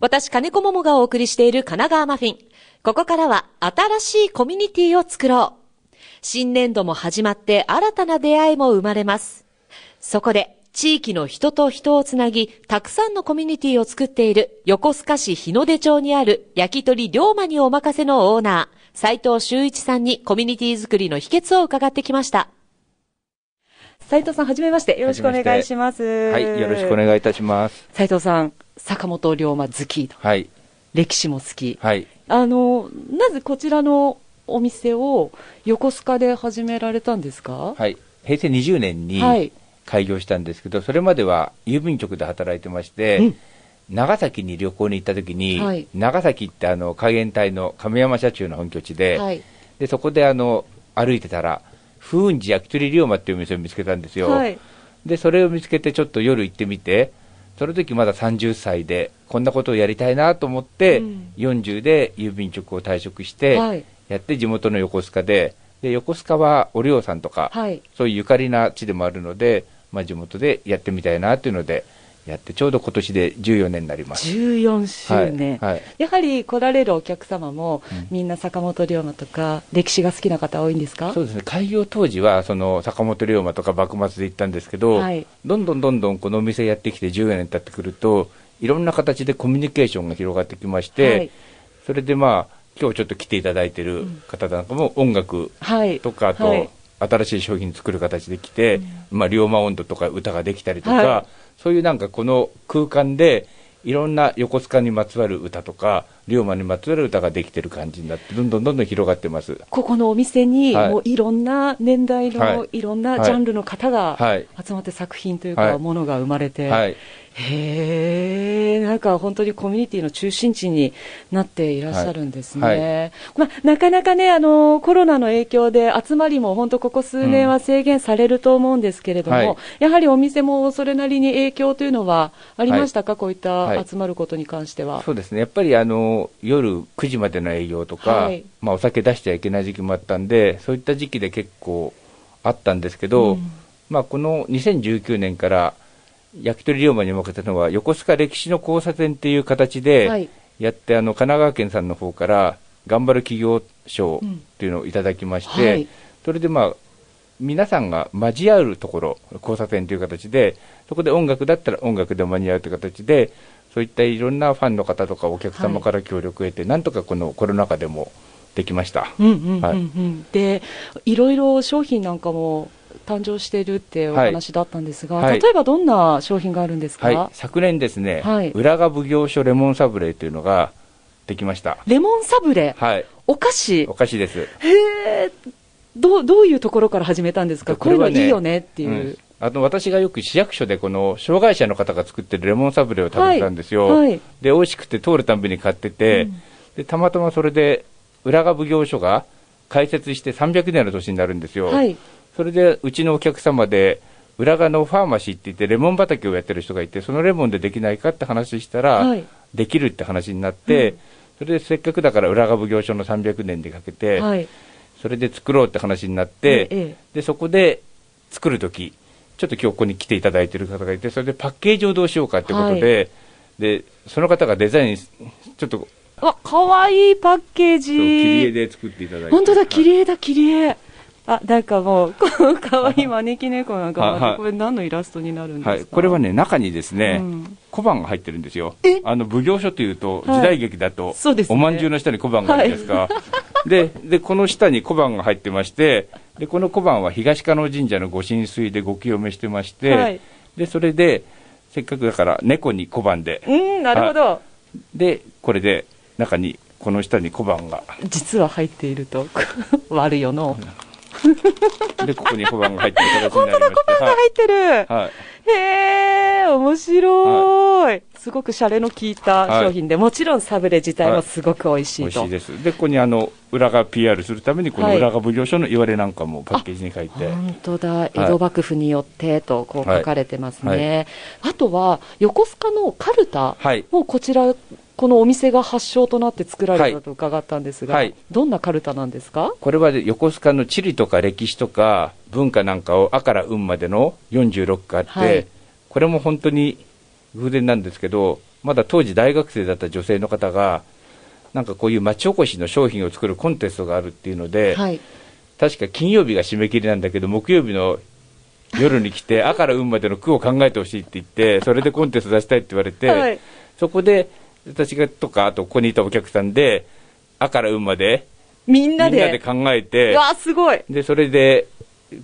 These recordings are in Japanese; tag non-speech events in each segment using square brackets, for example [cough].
私、金子桃がお送りしている神奈川マフィン。ここからは新しいコミュニティを作ろう。新年度も始まって新たな出会いも生まれます。そこで、地域の人と人をつなぎ、たくさんのコミュニティを作っている横須賀市日の出町にある焼き鳥龍馬にお任せのオーナー、斉藤修一さんにコミュニティ作りの秘訣を伺ってきました。斉藤さん、はじめまして。よろしくお願いします。はい、よろしくお願いいたします。斉藤さん、坂本龍馬好きと。はい、歴史も好き。はい。あの、なぜこちらのお店を横須賀で始められたんですか？はい。平成20年にはい。開業したんですけど、それまでは郵便局で働いてまして、うん長崎に旅行に行った時に、はい長崎ってあの海援隊の亀山社中の本拠地で、はい。でそこであの歩いてたら、風雲寺焼き鳥龍馬っていうお店を見つけたんですよ。はい。で、それを見つけてちょっと夜行ってみて、その時まだ30歳で、こんなことをやりたいなと思って、うん40で郵便局を退職して、はい。やって地元の横須賀で、で横須賀はお寮さんとか、はい。そういうゆかりな地でもあるので、まあ、地元でやってみたいなっていうので、やって、ちょうど今年で14年になります。14周年。はいはい。やはり来られるお客様も、うん。みんな坂本龍馬とか、歴史が好きな方多いんですか？そうですね。開業当時はその坂本龍馬とか幕末で行ったんですけど、はい。どんどんどんどんこのお店やってきて14年経ってくると、いろんな形でコミュニケーションが広がってきまして、はい。それでまあ、今日ちょっと来ていただいてる方なんかも音楽はい。とか、あと、はい。新しい商品作る形で来て、まあ、龍馬音頭とか歌ができたりとか、はいそういうなんかこの空間で、いろんな横須賀にまつわる歌とか、龍馬にまつわる歌ができてる感じになって、どんどんどんどん広がってます。ここのお店に、はい。もういろんな年代はのいろんなジャンルの方がはい。集まって作品というか、はい。ものが生まれて、はい。へえ、なんか本当にコミュニティの中心地になっていらっしゃるんですね。はい。まあ、なかなかね、あの、コロナの影響で集まりも本当ここ数年は制限されると思うんですけれども、はい。やはりお店もそれなりに影響というのはありましたか、こういったはい集まることに関しては。そうですね。やっぱりあの、夜9時までの営業とか、はい。まあお酒出しちゃいけない時期もあったんで、そういった時期で結構あったんですけど、うん。まあこの2019年から、焼き鳥龍馬に任せたのは、横須賀歴史の交差点っていう形で、はい。やって、あの、神奈川県さんの方から、頑張る企業賞っていうのをいただきまして、はい。それでまあ、皆さんが交わるところ、交差点という形で、そこで音楽だったら音楽で間に合うという形で、そういったいろんなファンの方とかお客様から協力を得て、なんとかこのコロナ禍でもできました。で、いろいろ商品なんかも誕生してるってお話だったんですが、はい。例えばどんな商品があるんですか、はい、昨年ですね、はい。浦賀奉行所レモンサブレーというのができました。レモンサブレ、はい、お菓子？お、菓子です。へえ、どうどういうところから始めたんですか、こういうのいいよねっていう。うんあの私がよく市役所でこの障害者の方が作ってるレモンサブレを食べてたんですよ、はいはい。で美味しくて通るたんびに買ってて、うん。でたまたまそれで浦賀奉行所が開設して300年の年になるんですよ、はい。それでうちのお客様で浦賀のファーマシーって言ってレモン畑をやってる人がいてそのレモンでできないかって話したら、はい。できるって話になって、うん。それでせっかくだから浦賀奉行所の300年でかけて、はい。それで作ろうって話になって、ええ。でそこで作るとき、ちょっと今日ここに来ていただいてる方がいて、それでパッケージをどうしようかってことで、でその方がデザイン、ちょっとわ、かわいいパッケージ。切り絵で作っていただいて、本当だ、切はい。り絵だ、切り絵。あ、なんかもう、このかわいい招き猫なんかこれ何のイラストになるんですか、はい、これはね、中にですね、うん。小判が入ってるんですよ。え？あの奉行所というと、はい。時代劇だと、そうですね。おまんじゅうの下に小判があるんですか。でで、この下に小判が入ってまして、でこの小判は東加納神社のご神水でご清めしてまして、はいでそれで、せっかくだから猫に小判で、うん、なるほど。で、これで中に、この下に小判が、実は入っていると。[laughs] 悪いよの。[laughs] で、ここに小判が入ってる形になりまして。本当だ、小判が入ってる。はい。はいへえ、面白い。すごくシャレの効いた商品で、もちろんサブレ自体もすごく美味しいと。美味しいです。で、ここにあの、裏が PR するために、このはい。裏が奉行所の言われなんかもパッケージに書いて。本当だ、江戸幕府によってとこう書かれてますね。はい。あとは、横須賀のカルタはい。もこちら、このお店が発祥となって作られたと伺ったんですが、はい。どんなカルタなんですか？これは横須賀の地理とか歴史とか文化なんかをあから運までの46個あって、はい。これも本当に偶然なんですけど、まだ当時大学生だった女性の方が、なんかこういう町おこしの商品を作るコンテストがあるっていうので、はい。確か金曜日が締め切りなんだけど、木曜日の夜に来て、あから運までの句を考えてほしいって言って、それでコンテスト出したいって言われて、はいそこで私がとか、あとここにいたお客さんで、あから運まで、みんなで。みんなで考えてう、わ、すごい。で、それで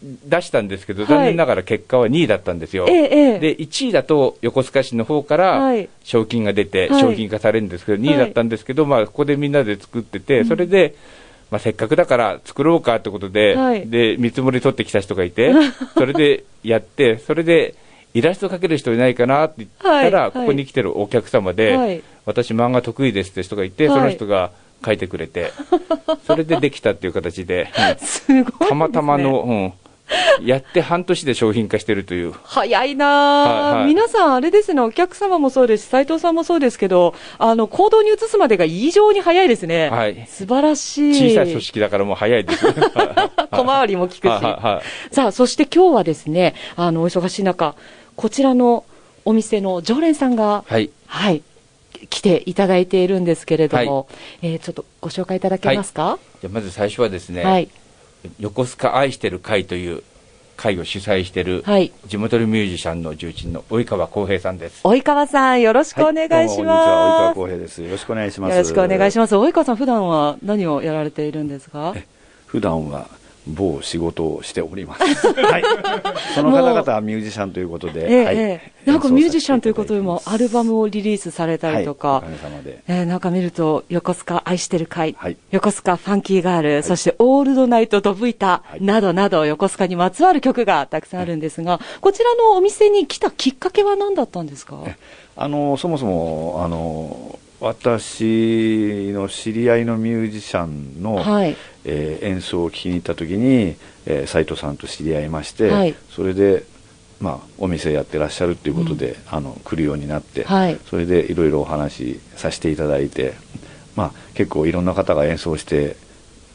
出したんですけど、はい。残念ながら結果は2位だったんですよ。ええ、ええ。で、1位だと横須賀市の方からはい。賞金が出て、はい。商品化されるんですけど、2位だったんですけど、まあ、ここでみんなで作ってて、それで、まあ、せっかくだから作ろうかってことで、はい。で、見積もり取ってきた人がいて、[laughs] それでやって、それで、イラスト描ける人いないかなって言ったら、はい。ここに来てるお客様で、はい。私漫画得意ですって人がいて、はい。その人が描いてくれて、[laughs] それでできたっていう形で、うんすごいで。たまたまの、うん、やって半年で商品化してるという。早いなぁ、はいはい皆さん、あれですね、お客様もそうですし、斉藤さんもそうですけど、あの、行動に移すまでが異常に早いですね。はい素晴らしい。小さい組織だからもう早いです。[laughs] 小回りも効くし。はいはいはいさあ、そして今日はですね、あの、お忙しい中、こちらのお店の常連さんが、はい。はい、来ていただいているんですけれども、えーちょっとご紹介いただけますか？じゃあまず最初はですね、はい。横須賀愛してる会という会を主催している、はい。地元のミュージシャンの重鎮の及川浩平さんです。及川さん、よろしくお願いします。こんにちは、及川光平です。よろしくお願いします。よろしくお願いしまます。及川さん、普段は何をやられているんですか？す。普段は某仕事をしております。[laughs] はい。その方々はミュージシャンということで、ええはい。ええ。なんかミュージシャンということでも、アルバムをリリースされたりとか、はい、おかげさまで。えーなんか見ると、横須賀愛してる会、はい。横須賀ファンキーガール、そしてオールドナイトドブイタ、はい。などなど、横須賀にまつわる曲がたくさんあるんですが、こちらのお店に来たきっかけは何だったんですか？あの、そもそも、あの、私の知り合いのミュージシャンの、はい。えー演奏を聴きに行った時に、えー斉藤さんと知り合いまして、はい。それで、まあ、お店やってらっしゃるっていうことで、あの来るようになって、はい。それでいろいろお話しさせていただいて、まあ、結構いろんな方が演奏して、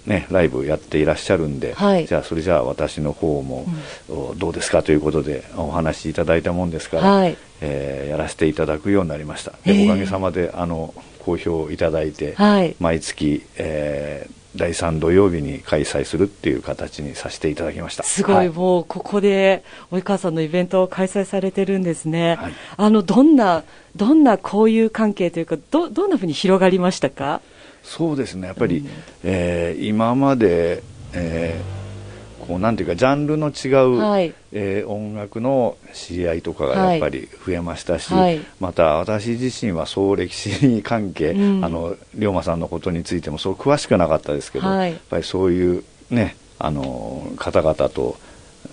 ね、ライブやっていらっしゃるんで、はい。じゃあそれじゃあ私の方も、おどうですか？ということでお話しいただいたもんですから、はい。えーやらせていただくようになりました。でおかげさまであの好評いただいて、はい。毎月、えー第3土曜日に開催するっていう形にさせていただきました。すごい、はい。もうここで及川さんのイベントを開催されてるんですね。はい。あの、どんな、どんな交友関係というか、ど、どんなふうに広がりましたか？そうですね。やっぱり、えー今まで、えーこうなんていうかジャンルの違う、はい。えー音楽の知り合いとかがやっぱり増えましたし、はい。また私自身はそう歴史関係、うん。あの龍馬さんのことについてもそう詳しくなかったですけど、はい。やっぱりそういうねあの方々と、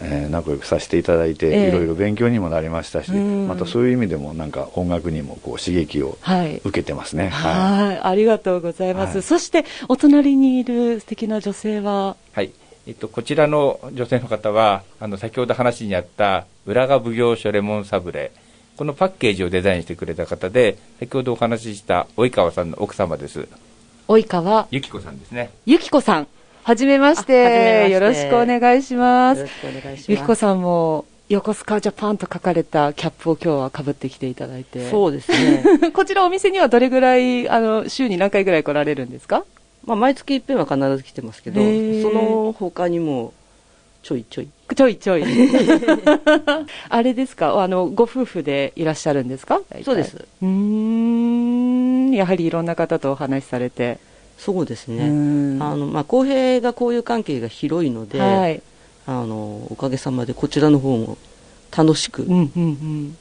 えー仲良くさせていただいて、ええいろいろ勉強にもなりましたし、うんまたそういう意味でもなんか音楽にもこう刺激をはい。受けてますね。はい、ありがとうございます。はいそして、お隣にいる素敵な女性は、はい。えっと、こちらの女性の方は、あの、先ほど話にあった、浦賀奉行所レモンサブレ。このパッケージをデザインしてくれた方で、先ほどお話しした及川さんの奥様です。及川？ゆきこさんですね。ゆきこさん。はじめまして。よろしくお願いしますよろ。しくお願いします。ゆきこさんも、横須賀ジャパンと書かれたキャップを今日はかぶってきていただいて。そうですね。[laughs] こちらお店にはどれぐらい、あの、週に何回ぐらい来られるんですか？まあ、毎月一遍は必ず来てますけど、その他にも、ちょいちょい。ちょいちょい。[laughs] [laughs] あれですか？あの、ご夫婦でいらっしゃるんですか？そうです。うーん。やはりいろんな方とお話しされて。そうですうね。んあの、まあ、公平がこういう関係が広いので、はい。あの、おかげさまでこちらの方も楽しく、うんうんうん。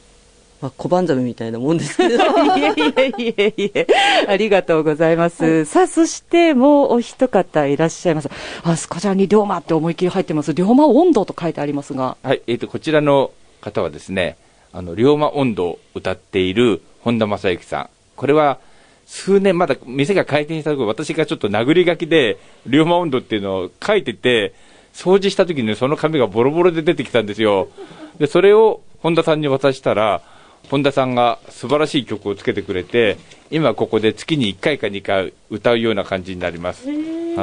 まあ、小判ザメみたいなもんですけど、[laughs] いえいえいえいえ。ありがとうございます。さあ、そしてもうお一方いらっしゃいます。あ、スカジャンに龍馬って思いっきり入ってます。龍馬温度と書いてありますが。はい。えっと、こちらの方はですね、あの、龍馬音頭を歌っている本田正幸さん。これは、数年、まだ店が開店した時、私がちょっと殴り書きで、龍馬音頭っていうのを書いてて、掃除した時にその紙がボロボロで出てきたんですよ。で、それを本田さんに渡したら、本田さんが素晴らしい曲をつけてくれて、今ここで月に1回か2回歌うような感じになります。は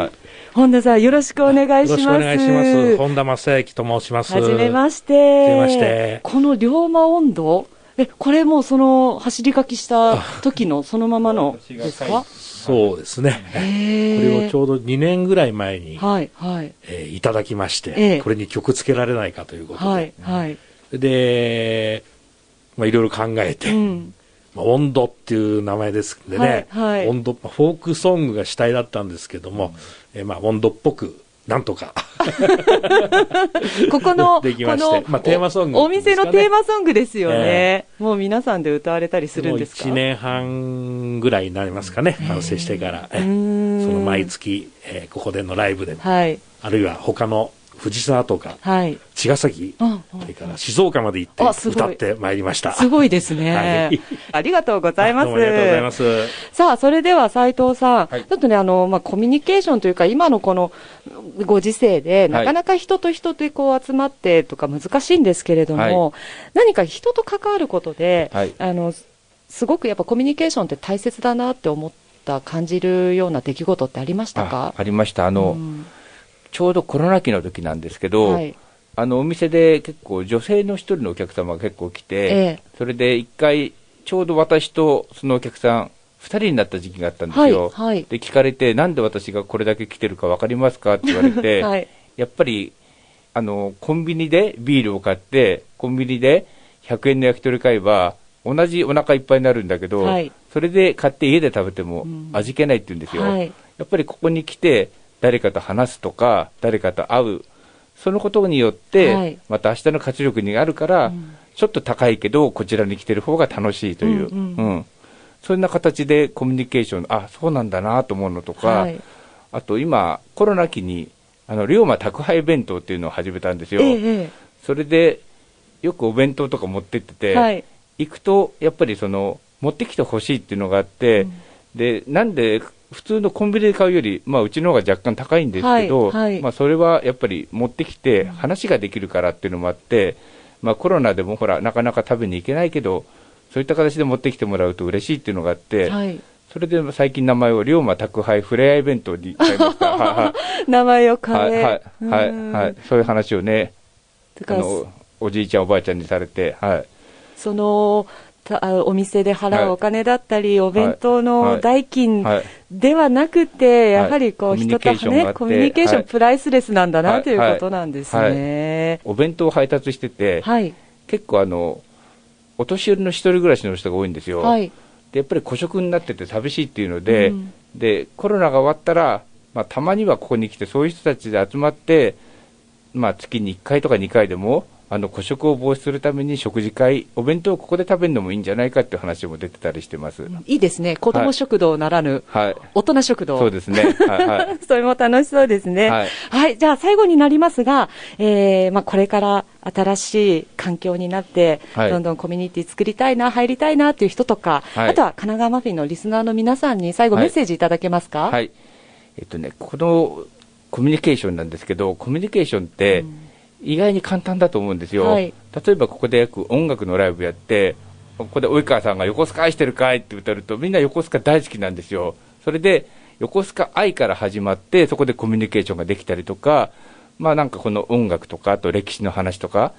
い。本田さん、よろしくお願いします。よろしくお願いします。本田正幸と申します。はじめまして。はじめましてこの龍馬温度、え、これもその走り書きした時のそのままのですか？そうですね。こへれをちょうど2年ぐらい前に、はい、はい、えーいただきまして、ええ。これに曲つけられないかということで、はい、はい。で、まあ、いろいろ考えて、うん。まあ、温度っていう名前ですんでね、はいはい。温度、まあフォークソングが主体だったんですけども、えーまあ、温度っぽく、なんとか。[laughs] ここの、[laughs] できまして。このまあテーマソングおお店のテーマソングですよね。もう皆さんで歌われたりするんですか？1年半ぐらいになりますかね、完成してから。その毎月、えーここでのライブで。も、はい、あるいは他の藤沢とか、はい。茅ヶ崎、うんそれから静岡まで行って歌ってまいりました。すごいですね。[laughs] はい [laughs] ありがとうございます。ありがとうございます。さあ、それでは斉藤さん、はいちょっとね、あの、まあ、コミュニケーションというか、今のこのご時世で、なかなか人と人とこう集まってとか難しいんですけれども、何か人と関わることで、はいあの、すごくやっぱコミュニケーションって大切だなって思った、感じるような出来事ってありましたあかありました。あの、うんちょうどコロナ期の時なんですけど、はい。あのお店で結構女性の一人のお客様が結構来て、ええ。それで一回ちょうど私とそのお客さん二人になった時期があったんですよ、はいはい。で聞かれてなんで私がこれだけ来てるか分かりますかって言われて、[laughs] はい。やっぱりあのコンビニでビールを買ってコンビニで100円の焼き鳥買えば同じお腹いっぱいになるんだけど、はい。それで買って家で食べてもうん。味気ないって言うんですよ、はい。やっぱりここに来て誰かと話すとか誰かと会う。そのことによって、はい。また明日の活力になるから、うん。ちょっと高いけどこちらに来てる方が楽しいという、うんうん。そんな形でコミュニケーションあそうなんだなと思うのとか、はい。あと今コロナ期にあの龍馬宅配弁当っていうのを始めたんですよ、ええ。それでよくお弁当とか持ってってて、はい。行くとやっぱりその持ってきてほしいっていうのがあって、うん。でなんで普通のコンビニで買うより、まあ、うちの方が若干高いんですけど、はいはいまあ、それはやっぱり持ってきて話ができるからっていうのもあって、まあ、コロナでもほらなかなか食べに行けないけどそういった形で持ってきてもらうと嬉しいっていうのがあって、はい。それで最近名前を龍馬宅配ふれあい弁当に変えました。[laughs] 名前を変え。はいはいはいうんはい、そういう話をね、あのおじいちゃん、おばあちゃんにされて、はい、そのお店で払うお金だったり、お弁当はのい代金はい。ではなくて、やはりこう人とね、てコミュニケーションはいプライスレスなんだなはい。ということなんですね。お弁当を配達してて、はい。結構あの、お年寄りの一人暮らしの人が多いんですよ。はい。でやっぱり孤食になってて寂しいっていうので、うん。でコロナが終わったら、まあ、たまにはここに来て、そういう人たちで集まって、まあ、月に1回とか2回でも、あの孤食を防止するために食事会、お弁当をここで食べるのもいいんじゃないかっていう話も出てたりしてます。いいですね。子供食堂ならぬ、はい、大人食堂。そうですね。はいはい [laughs] それも楽しそうですね。ははいい。じゃあ最後になりますが、えー、まあこれから新しい環境になって、はいどんどんコミュニティ作りたいな、入りたいなっていう人とか、はいあとは神奈川マフィンのリスナーの皆さんに最後はいメッセージいただけますか？はい。えっとね、このコミュニケーションなんですけど、コミュニケーションって意外に簡単だと思うんですよ。はい例えばここでよく音楽のライブやって、ここで及川さんが横須賀愛してるかいって歌うと、みんな横須賀大好きなんですよ。それで、横須賀愛から始まって、そこでコミュニケーションができたりとか、まあなんかこの音楽とか、あと歴史の話とか、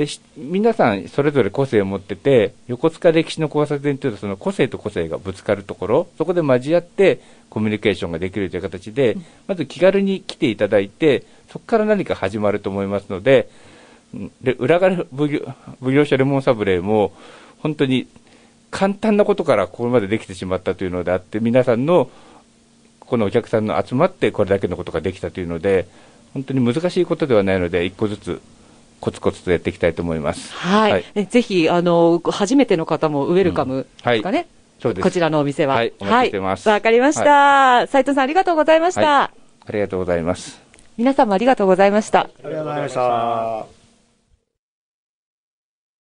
でし皆さんそれぞれ個性を持ってて、横須賀歴史の交差点というと、その個性と個性がぶつかるところ、そこで交わってコミュニケーションができるという形で、まず気軽に来ていただいて、そこから何か始まると思いますので、うんで裏側奉行奉行所レモンサブレーも、本当に簡単なことからここまでできてしまったというのであって、皆さんのこのお客さんの集まってこれだけのことができたというので、本当に難しいことではないので、一個ずつコツコツとやっていきたいと思います。はい、はいえぜひ、あの、初めての方もウェルカムですかね。そうです。こちらのお店は。はいお待ちしてますはいわかりました。斉藤さんありがとうございました。はいありがとうございます。皆さんもありがとうございました。ありがとうございました。